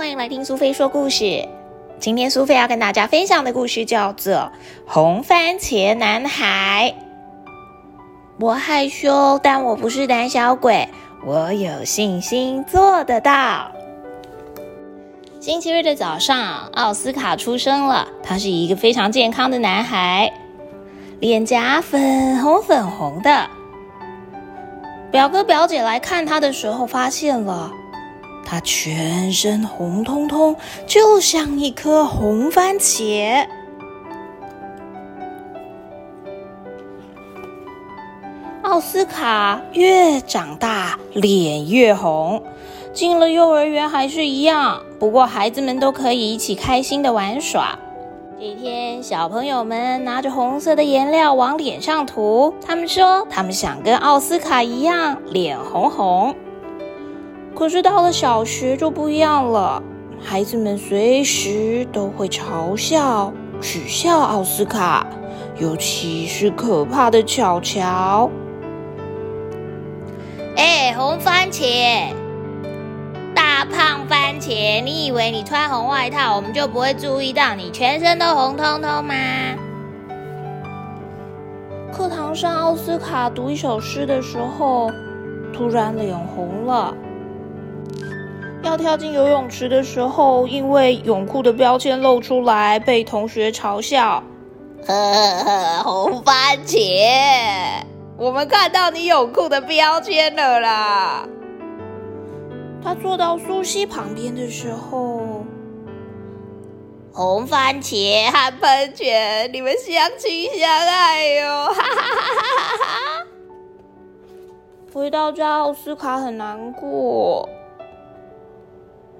欢迎来听苏菲说故事。今天苏菲要跟大家分享的故事叫做《红番茄男孩》。我害羞，但我不是胆小鬼，我有信心做得到。星期日的早上，奥斯卡出生了。他是一个非常健康的男孩，脸颊粉红粉红的。表哥表姐来看他的时候，发现了。他全身红彤彤，就像一颗红番茄。奥斯卡越长大，脸越红。进了幼儿园还是一样，不过孩子们都可以一起开心的玩耍。这一天，小朋友们拿着红色的颜料往脸上涂，他们说他们想跟奥斯卡一样，脸红红。可是到了小学就不一样了，孩子们随时都会嘲笑、取笑奥斯卡，尤其是可怕的巧巧。哎，红番茄，大胖番茄，你以为你穿红外套，我们就不会注意到你全身都红彤彤吗？课堂上，奥斯卡读一首诗的时候，突然脸红了。要跳进游泳池的时候，因为泳裤的标签露出来，被同学嘲笑。呵呵，红番茄，我们看到你泳裤的标签了啦。他坐到苏西旁边的时候，红番茄和喷泉，你们相亲相爱哟！哈哈哈哈哈哈！回到家，奥斯卡很难过。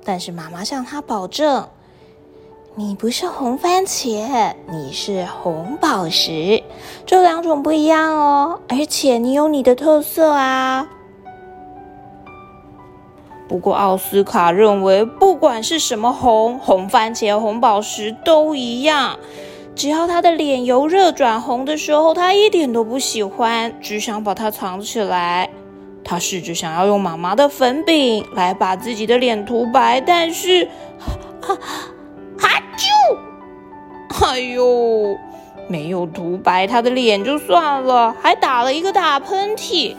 但是妈妈向他保证：“你不是红番茄，你是红宝石，这两种不一样哦。而且你有你的特色啊。”不过奥斯卡认为，不管是什么红，红番茄、红宝石都一样，只要他的脸由热转红的时候，他一点都不喜欢，只想把它藏起来。他试着想要用妈妈的粉饼来把自己的脸涂白，但是，哈，哈啾，哎呦，没有涂白他的脸就算了，还打了一个大喷嚏。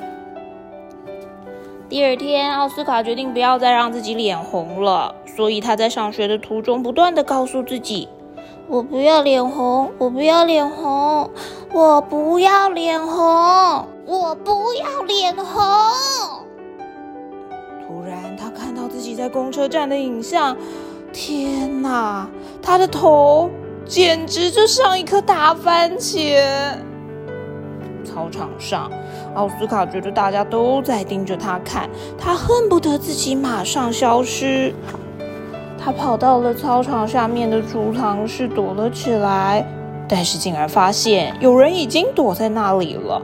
第二天，奥斯卡决定不要再让自己脸红了，所以他在上学的途中不断的告诉自己：“我不要脸红，我不要脸红，我不要脸红。”我不要脸红。突然，他看到自己在公车站的影像。天哪，他的头简直就像一颗大番茄。操场上，奥斯卡觉得大家都在盯着他看，他恨不得自己马上消失。他跑到了操场下面的储藏室躲了起来，但是竟然发现有人已经躲在那里了。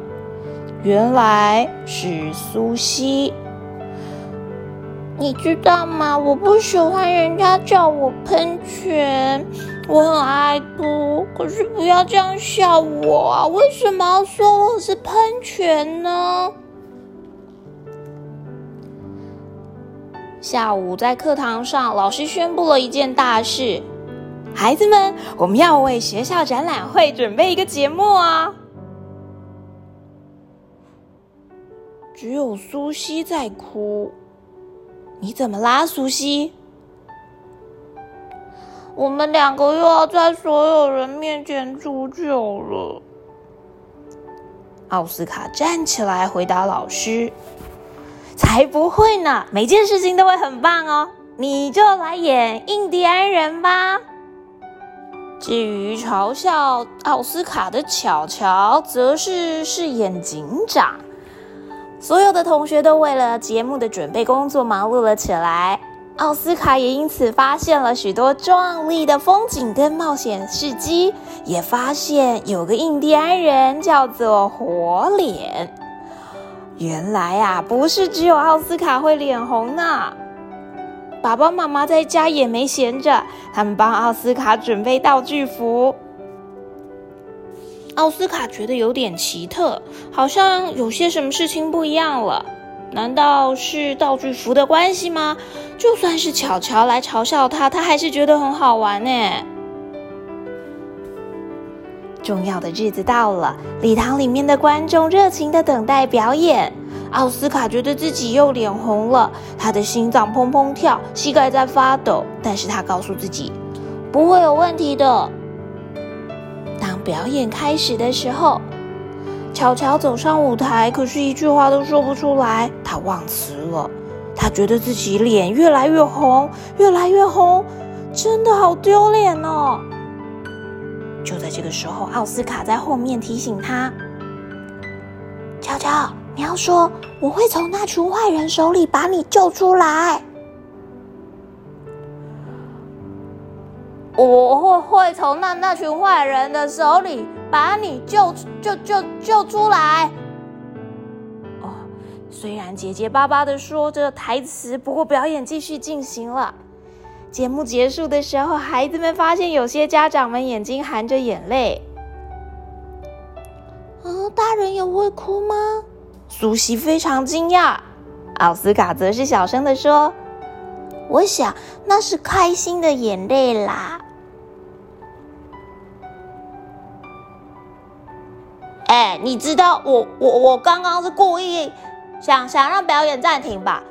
原来是苏西，你知道吗？我不喜欢人家叫我喷泉，我很爱哭，可是不要这样笑我啊！为什么要说我是喷泉呢？下午在课堂上，老师宣布了一件大事：孩子们，我们要为学校展览会准备一个节目啊！只有苏西在哭，你怎么啦，苏西？我们两个又要在所有人面前出糗了。奥斯卡站起来回答老师：“才不会呢，每件事情都会很棒哦。你就来演印第安人吧。至于嘲笑奥斯卡的巧巧，则是饰演警长。”所有的同学都为了节目的准备工作忙碌了起来，奥斯卡也因此发现了许多壮丽的风景跟冒险事迹，也发现有个印第安人叫做火脸。原来啊，不是只有奥斯卡会脸红呢，爸爸妈妈在家也没闲着，他们帮奥斯卡准备道具服。奥斯卡觉得有点奇特，好像有些什么事情不一样了。难道是道具服的关系吗？就算是巧巧来嘲笑他，他还是觉得很好玩呢。重要的日子到了，礼堂里面的观众热情的等待表演。奥斯卡觉得自己又脸红了，他的心脏砰砰跳，膝盖在发抖。但是他告诉自己，不会有问题的。当表演开始的时候，巧巧走上舞台，可是一句话都说不出来，他忘词了。他觉得自己脸越来越红，越来越红，真的好丢脸哦。就在这个时候，奥斯卡在后面提醒他：“乔乔，你要说我会从那群坏人手里把你救出来。我会会从那那群坏人的手里把你救救救救出来。”哦，虽然结结巴巴的说着台词，不过表演继续进行了。节目结束的时候，孩子们发现有些家长们眼睛含着眼泪。啊，大人也会哭吗？苏西非常惊讶。奥斯卡则是小声的说：“我想那是开心的眼泪啦。”哎，你知道我我我刚刚是故意想想让表演暂停吧？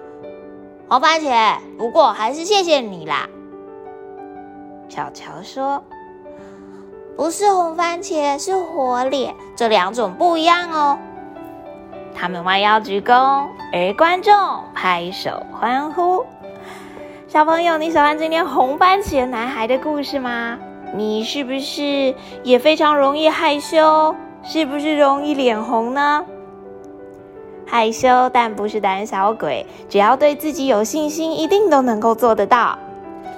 红番茄，不过还是谢谢你啦。巧巧说：“不是红番茄，是火脸，这两种不一样哦。”他们弯腰鞠躬，而观众拍手欢呼。小朋友，你喜欢今天红番茄男孩的故事吗？你是不是也非常容易害羞？是不是容易脸红呢？害羞，但不是胆小鬼。只要对自己有信心，一定都能够做得到。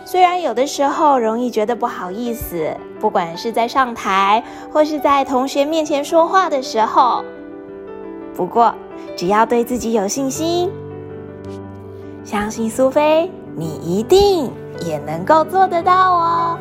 虽然有的时候容易觉得不好意思，不管是在上台或是在同学面前说话的时候，不过只要对自己有信心，相信苏菲，你一定也能够做得到哦。